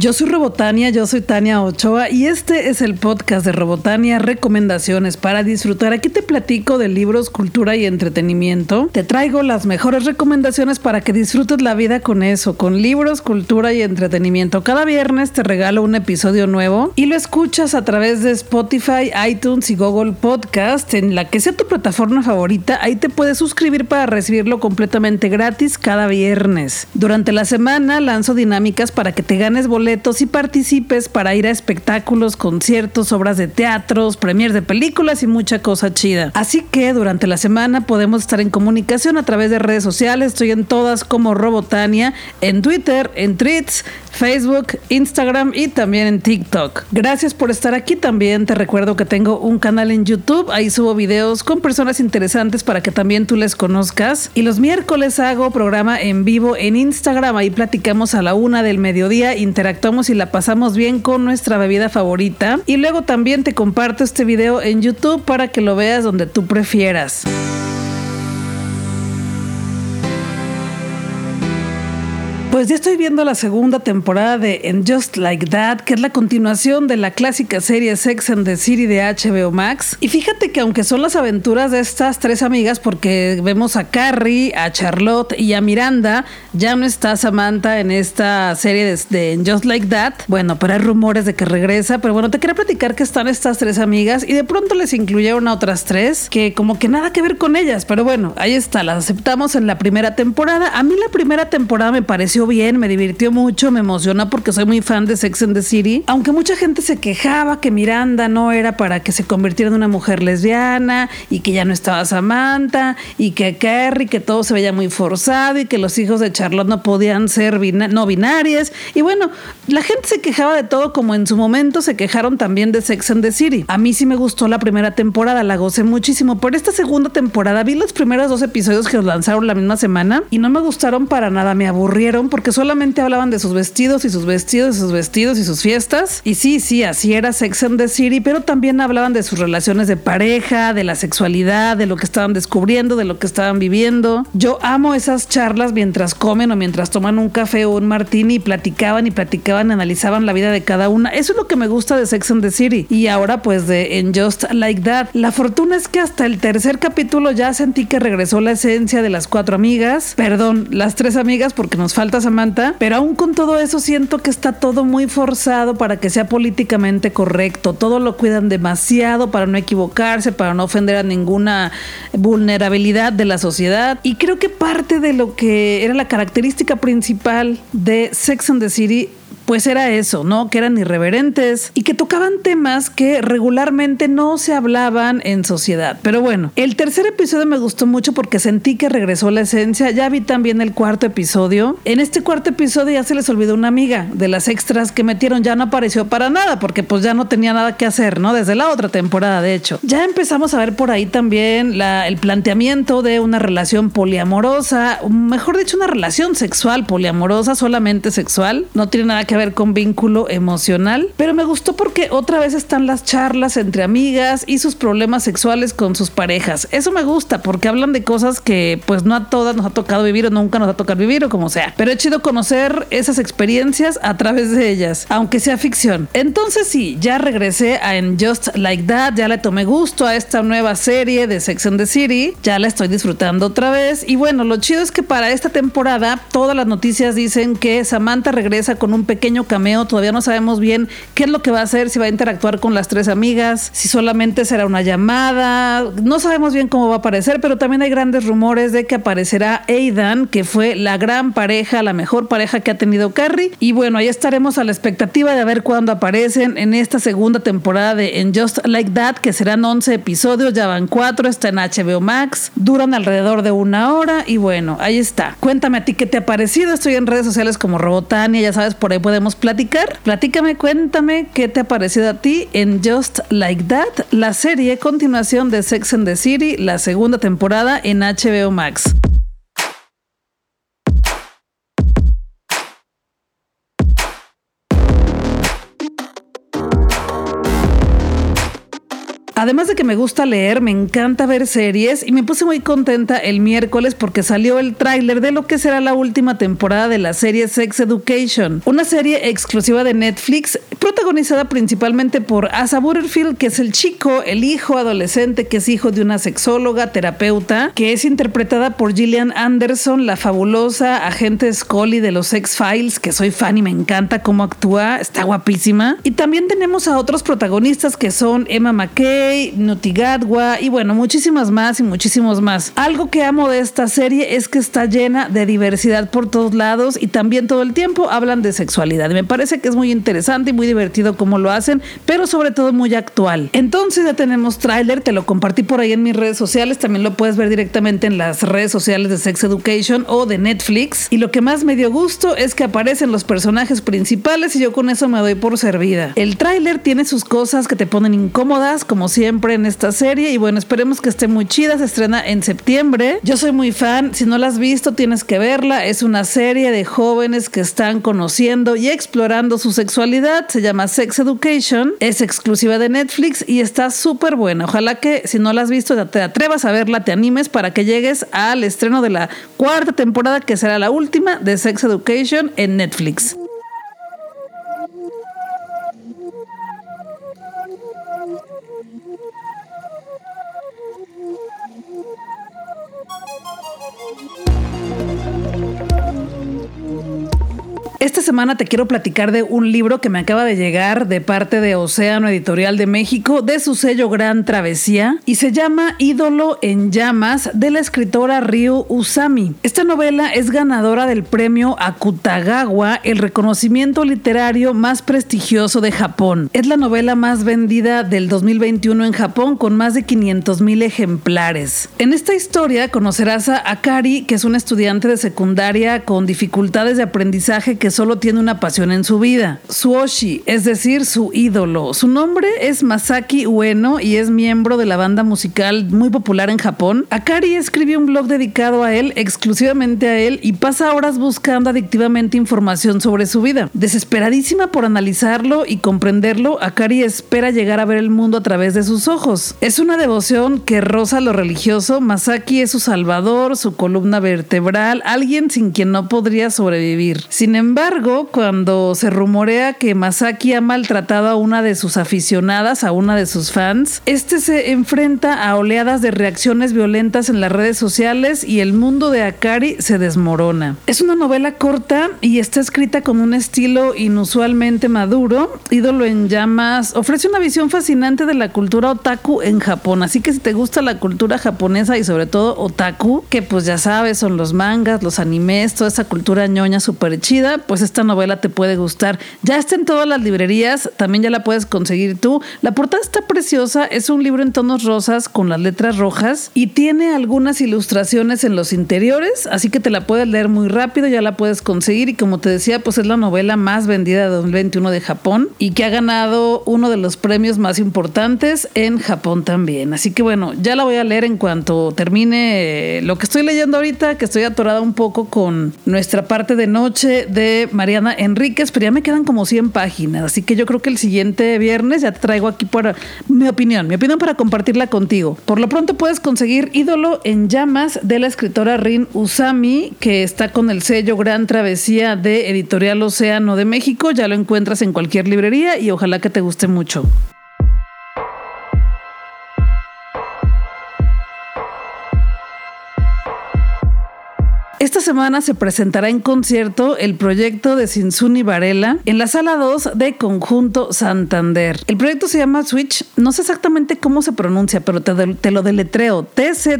Yo soy Robotania, yo soy Tania Ochoa y este es el podcast de Robotania Recomendaciones para disfrutar. Aquí te platico de libros, cultura y entretenimiento. Te traigo las mejores recomendaciones para que disfrutes la vida con eso, con libros, cultura y entretenimiento. Cada viernes te regalo un episodio nuevo y lo escuchas a través de Spotify, iTunes y Google Podcast, en la que sea tu plataforma favorita. Ahí te puedes suscribir para recibirlo completamente gratis cada viernes. Durante la semana lanzo dinámicas para que te ganes boletos y participes para ir a espectáculos, conciertos, obras de teatros, premiers de películas y mucha cosa chida. Así que durante la semana podemos estar en comunicación a través de redes sociales. Estoy en todas como Robotania, en Twitter, en Tweets, Facebook, Instagram y también en TikTok. Gracias por estar aquí. También te recuerdo que tengo un canal en YouTube. Ahí subo videos con personas interesantes para que también tú les conozcas. Y los miércoles hago programa en vivo en Instagram. Ahí platicamos a la una del mediodía, interactuamos y la pasamos bien con nuestra bebida favorita. Y luego también te comparto este video en YouTube para que lo veas donde tú prefieras. Pues ya estoy viendo la segunda temporada de And Just Like That, que es la continuación de la clásica serie Sex and the City de HBO Max. Y fíjate que aunque son las aventuras de estas tres amigas, porque vemos a Carrie, a Charlotte y a Miranda, ya no está Samantha en esta serie de, And Just Like That. Bueno, pero hay rumores de que regresa, pero bueno, te quería platicar que están estas tres amigas y de pronto les incluyeron a otras tres que como que nada que ver con ellas, pero bueno, ahí está, las aceptamos en la primera temporada. A mí la primera temporada me pareció bien, me divirtió mucho, me emociona porque soy muy fan de Sex and the City. Aunque mucha gente se quejaba que Miranda no era para que se convirtiera en una mujer lesbiana y que ya no estaba Samantha y que Carrie, que todo se veía muy forzado y que los hijos de Charlotte no podían ser no binarias. Y bueno, la gente se quejaba de todo como en su momento se quejaron también de Sex and the City. A mí sí me gustó la primera temporada, la gocé muchísimo. Por esta segunda temporada vi los primeros dos episodios que lanzaron la misma semana y no me gustaron para nada, me aburrieron porque solamente hablaban de sus vestidos y sus vestidos y sus vestidos y sus fiestas. Y sí, sí, así era Sex and the City, pero también hablaban de sus relaciones de pareja, de la sexualidad, de lo que estaban descubriendo, de lo que estaban viviendo. Yo amo esas charlas mientras comen o mientras toman un café o un martini y platicaban y platicaban, analizaban la vida de cada una. Eso es lo que me gusta de Sex and the City. Y ahora pues de En Just Like That. La fortuna es que hasta el tercer capítulo ya sentí que regresó la esencia de las cuatro amigas. Perdón, las tres amigas porque nos falta Samantha, pero aún con todo eso siento que está todo muy forzado para que sea políticamente correcto. Todo lo cuidan demasiado para no equivocarse, para no ofender a ninguna vulnerabilidad de la sociedad. Y creo que parte de lo que era la característica principal de Sex and the City pues era eso, ¿no? Que eran irreverentes y que tocaban temas que regularmente no se hablaban en sociedad. Pero bueno, el tercer episodio me gustó mucho porque sentí que regresó la esencia. Ya vi también el cuarto episodio. En este cuarto episodio ya se les olvidó una amiga de las extras que metieron. Ya no apareció para nada porque pues ya no tenía nada que hacer, ¿no? Desde la otra temporada, de hecho. Ya empezamos a ver por ahí también el planteamiento de una relación poliamorosa, mejor dicho, una relación sexual poliamorosa, solamente sexual. No tiene nada que ver con vínculo emocional, pero me gustó porque otra vez están las charlas entre amigas y sus problemas sexuales con sus parejas. Eso me gusta porque hablan de cosas que pues no a todas nos ha tocado vivir o nunca nos ha tocado vivir o como sea. Pero he chido conocer esas experiencias a través de ellas, aunque sea ficción. Entonces sí, ya regresé a Just Like That, ya le tomé gusto a esta nueva serie de Sex and the City, ya la estoy disfrutando otra vez y bueno, lo chido es que para esta temporada todas las noticias dicen que Samantha regresa con un pequeño cameo. Todavía no sabemos bien qué es lo que va a hacer, si va a interactuar con las tres amigas, si solamente será una llamada. No sabemos bien cómo va a aparecer, pero también hay grandes rumores de que aparecerá Aidan, que fue la gran pareja, la mejor pareja que ha tenido Carrie. Y bueno, ahí estaremos a la expectativa de ver cuándo aparecen en esta segunda temporada de En Just Like That, que serán 11 episodios, ya van 4, está en HBO Max, duran alrededor de una hora y bueno, ahí está. Cuéntame a ti qué te ha parecido. Estoy en redes sociales como Robotania, ya sabes, por ahí podemos platicar. Platícame, cuéntame qué te ha parecido a ti en Just Like That, la serie continuación de Sex and the City, la segunda temporada en HBO Max. Además de que me gusta leer, me encanta ver series y me puse muy contenta el miércoles porque salió el tráiler de lo que será la última temporada de la serie Sex Education, una serie exclusiva de Netflix protagonizada principalmente por Asa Butterfield, que es el chico, el hijo adolescente que es hijo de una sexóloga, terapeuta, que es interpretada por Gillian Anderson, la fabulosa agente Scully de los X-Files, que soy fan y me encanta cómo actúa, está guapísima. Y también tenemos a otros protagonistas que son Emma McKay, Nuti Gadwa y bueno, muchísimas más y muchísimos más. Algo que amo de esta serie es que está llena de diversidad por todos lados y también todo el tiempo hablan de sexualidad. Me parece que es muy interesante y muy divertido cómo lo hacen, pero sobre todo muy actual. Entonces ya tenemos tráiler, te lo compartí por ahí en mis redes sociales, también lo puedes ver directamente en las redes sociales de Sex Education o de Netflix. Y lo que más me dio gusto es que aparecen los personajes principales y yo con eso me doy por servida. El tráiler tiene sus cosas que te ponen incómodas, como siempre en esta serie, y bueno, esperemos que esté muy chida, se estrena en septiembre. Yo soy muy fan, si no la has visto tienes que verla, es una serie de jóvenes que están conociendo y explorando su sexualidad, se llama Sex Education, es exclusiva de Netflix y está súper buena. Ojalá que si no la has visto te atrevas a verla, te animes para que llegues al estreno de la cuarta temporada que será la última de Sex Education en Netflix. Esta semana te quiero platicar de un libro que me acaba de llegar de parte de Océano Editorial de México, de su sello Gran Travesía, y se llama Ídolo en Llamas, de la escritora Ryu Usami. Esta novela es ganadora del premio Akutagawa, el reconocimiento literario más prestigioso de Japón. Es la novela más vendida del 2021 en Japón, con más de 500 mil ejemplares. En esta historia conocerás a Akari, que es una estudiante de secundaria con dificultades de aprendizaje que solo tiene una pasión en su vida, su Oshi, es decir, su ídolo. Su nombre es Masaki Ueno y es miembro de la banda musical muy popular en Japón. Akari escribió un blog dedicado a él, exclusivamente a él, y pasa horas buscando adictivamente información sobre su vida. Desesperadísima por analizarlo y comprenderlo, Akari espera llegar a ver el mundo a través de sus ojos. Es una devoción que roza lo religioso. Masaki es su salvador, su columna vertebral, alguien sin quien no podría sobrevivir. Sin embargo, embargo, cuando se rumorea que Masaki ha maltratado a una de sus aficionadas, a una de sus fans, este se enfrenta a oleadas de reacciones violentas en las redes sociales y el mundo de Akari se desmorona. Es una novela corta y está escrita con un estilo inusualmente maduro. Ídolo en llamas ofrece una visión fascinante de la cultura otaku en Japón. Así que si te gusta la cultura japonesa y sobre todo otaku, que pues ya sabes, son los mangas, los animes, toda esa cultura ñoña súper chida, pues esta novela te puede gustar. Ya está en todas las librerías, también ya la puedes conseguir tú. La portada está preciosa, es un libro en tonos rosas con las letras rojas y tiene algunas ilustraciones en los interiores, así que te la puedes leer muy rápido, ya la puedes conseguir y como te decía, pues es la novela más vendida de 2021 de Japón y que ha ganado uno de los premios más importantes en Japón también. Así que bueno, ya la voy a leer en cuanto termine lo que estoy leyendo ahorita, que estoy atorada un poco con nuestra parte de noche de Mariana Enríquez, pero ya me quedan como 100 páginas, así que yo creo que el siguiente viernes ya te traigo aquí mi opinión, mi opinión para compartirla contigo. Por lo pronto puedes conseguir Ídolo en llamas de la escritora Rin Usami, que está con el sello Gran Travesía de Editorial Océano de México, ya lo encuentras en cualquier librería y ojalá que te guste mucho. Esta semana se presentará en concierto el proyecto de Sinsuni Varela en la sala 2 de Conjunto Santander. El proyecto se llama Switch, no sé exactamente cómo se pronuncia, pero te, lo deletreo, T-Z-W-I-C-H,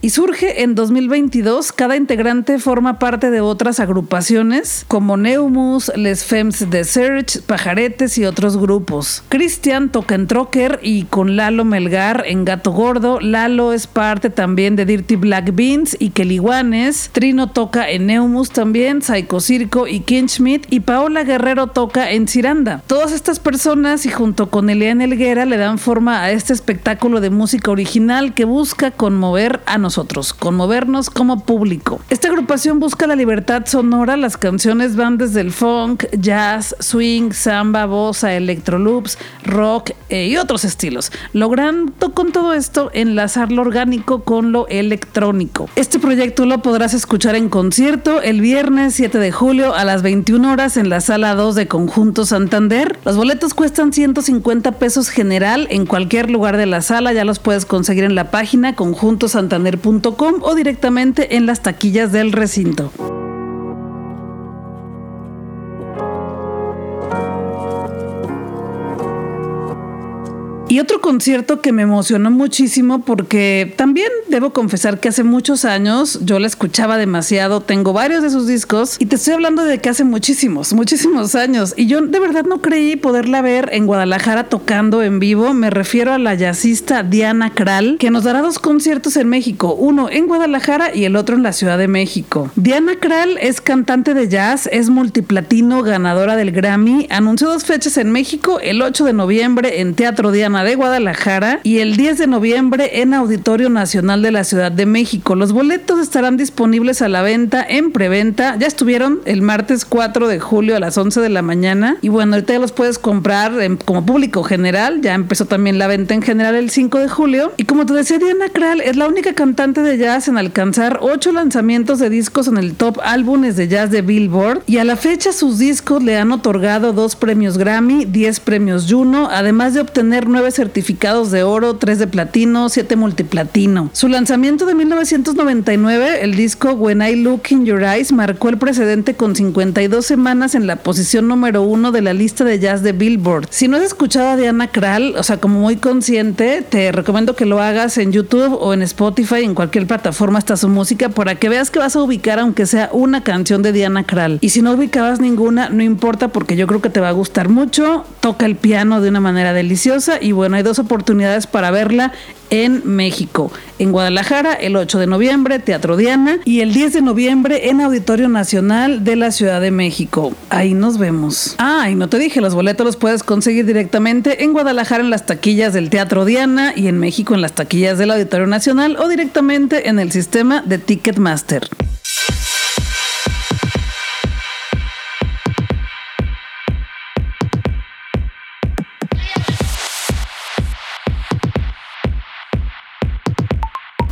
y surge en 2022. Cada integrante forma parte de otras agrupaciones como Neumus, Les Femmes de Search, Pajaretes y otros grupos. Cristian toca en Trocker y con Lalo Melgar en Gato Gordo. Lalo es parte también de Dirty Black Beans y Keliguanes, Trino toca en Neumus también, Psycho Circo y Ken Schmidt y Paola Guerrero toca en Ciranda. Todas estas personas y junto con Eliane Elguera le dan forma a este espectáculo de música original que busca conmover a nosotros, conmovernos como público. Esta agrupación busca la libertad sonora, las canciones van desde el funk, jazz, swing, samba, bossa, electroloops, rock eh, y otros estilos, logrando con todo esto enlazar lo orgánico con lo electrónico. Proyecto lo podrás escuchar en concierto el viernes 7 de julio a las 21 horas en la sala 2 de Conjunto Santander. Los boletos cuestan 150 pesos general en cualquier lugar de la sala, ya los puedes conseguir en la página conjuntosantander.com o directamente en las taquillas del recinto. Otro concierto que me emocionó muchísimo porque también debo confesar que hace muchos años yo la escuchaba demasiado, tengo varios de sus discos y te estoy hablando de que hace muchísimos, muchísimos años y yo de verdad no creí poderla ver en Guadalajara tocando en vivo, me refiero a la jazzista Diana Kral que nos dará dos conciertos en México, uno en Guadalajara y el otro en la Ciudad de México. Diana Kral es cantante de jazz, es multiplatino, ganadora del Grammy, anunció dos fechas en México, el 8 de noviembre en Teatro Diana de Guadalajara y el 10 de noviembre en Auditorio Nacional de la Ciudad de México. Los boletos estarán disponibles a la venta en preventa. Ya estuvieron el martes 4 de julio a las 11 de la mañana y bueno, ahorita ya los puedes comprar como público general. Ya empezó también la venta en general el 5 de julio. Y como te decía, Diana Kral es la única cantante de jazz en alcanzar 8 lanzamientos de discos en el top álbumes de jazz de Billboard y a la fecha sus discos le han otorgado dos premios Grammy, 10 premios Juno, además de obtener 9 certificados de oro, 3 de platino, 7 multiplatino. Su lanzamiento de 1999, el disco When I Look in Your Eyes, marcó el precedente con 52 semanas en la posición número uno de la lista de jazz de Billboard. Si no has escuchado a Diana Kral, o sea, como muy consciente, te recomiendo que lo hagas en YouTube o en Spotify, en cualquier plataforma está su música, para que veas que vas a ubicar aunque sea una canción de Diana Kral. Y si no ubicabas ninguna, no importa porque yo creo que te va a gustar mucho. Toca el piano de una manera deliciosa y bueno, hay dos oportunidades para verla en México. En Guadalajara, el 8 de noviembre, Teatro Diana, y el 10 de noviembre en Auditorio Nacional de la Ciudad de México. Ahí nos vemos. Ah, y no te dije, los boletos los puedes conseguir directamente en Guadalajara en las taquillas del Teatro Diana y en México en las taquillas del Auditorio Nacional o directamente en el sistema de Ticketmaster.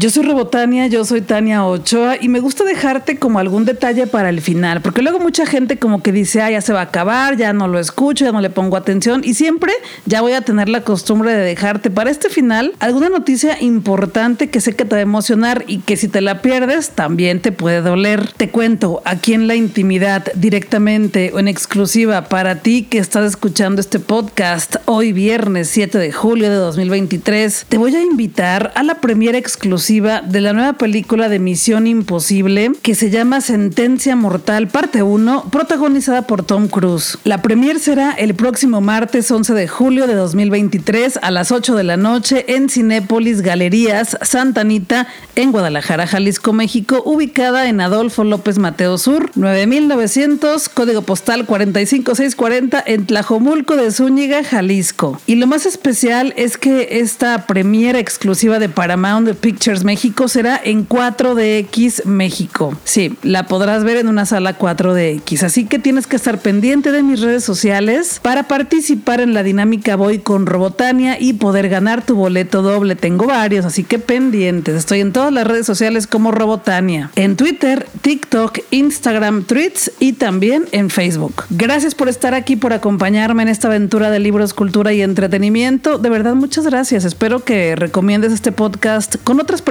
Yo soy Robotania, yo soy Tania Ochoa y me gusta dejarte como algún detalle para el final, porque luego mucha gente como que dice, ah, ya se va a acabar, ya no lo escucho, ya no le pongo atención y siempre ya voy a tener la costumbre de dejarte para este final alguna noticia importante que sé que te va a emocionar y que si te la pierdes también te puede doler. Te cuento aquí en la intimidad directamente o en exclusiva para ti que estás escuchando este podcast hoy viernes 7 de julio de 2023, te voy a invitar a la premiera exclusiva de la nueva película de Misión Imposible que se llama Sentencia Mortal Parte 1, protagonizada por Tom Cruise. La premier será el próximo martes 11 de julio de 2023 a las 8 de la noche en Cinépolis Galerías Santa Anita en Guadalajara, Jalisco, México, ubicada en Adolfo López Mateo Sur, 9900, código postal 45640 en Tlajomulco de Zúñiga, Jalisco. Y lo más especial es que esta premiera exclusiva de Paramount Pictures México será en 4DX México. Sí, la podrás ver en una sala 4DX. Así que tienes que estar pendiente de mis redes sociales para participar en la dinámica Voy con Robotania y poder ganar tu boleto doble. Tengo varios, así que pendientes. Estoy en todas las redes sociales como Robotania. En Twitter, TikTok, Instagram, Tweets y también en Facebook. Gracias por estar aquí, por acompañarme en esta aventura de libros, cultura y entretenimiento. De verdad, muchas gracias. Espero que recomiendes este podcast con otras personas,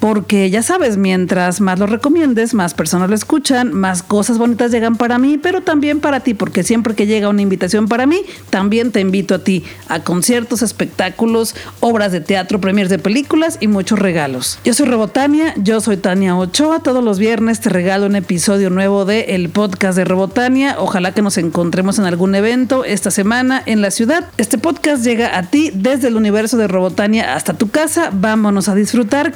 porque ya sabes, mientras más lo recomiendes, más personas lo escuchan, más cosas bonitas llegan para mí, pero también para ti, porque siempre que llega una invitación para mí, también te invito a ti a conciertos, espectáculos, obras de teatro, premiers de películas y muchos regalos. Yo soy Robotania, yo soy Tania Ochoa, todos los viernes te regalo un episodio nuevo de el podcast de Robotania, ojalá que nos encontremos en algún evento esta semana en la ciudad. Este podcast llega a ti desde el universo de Robotania hasta tu casa, vámonos a disfrutar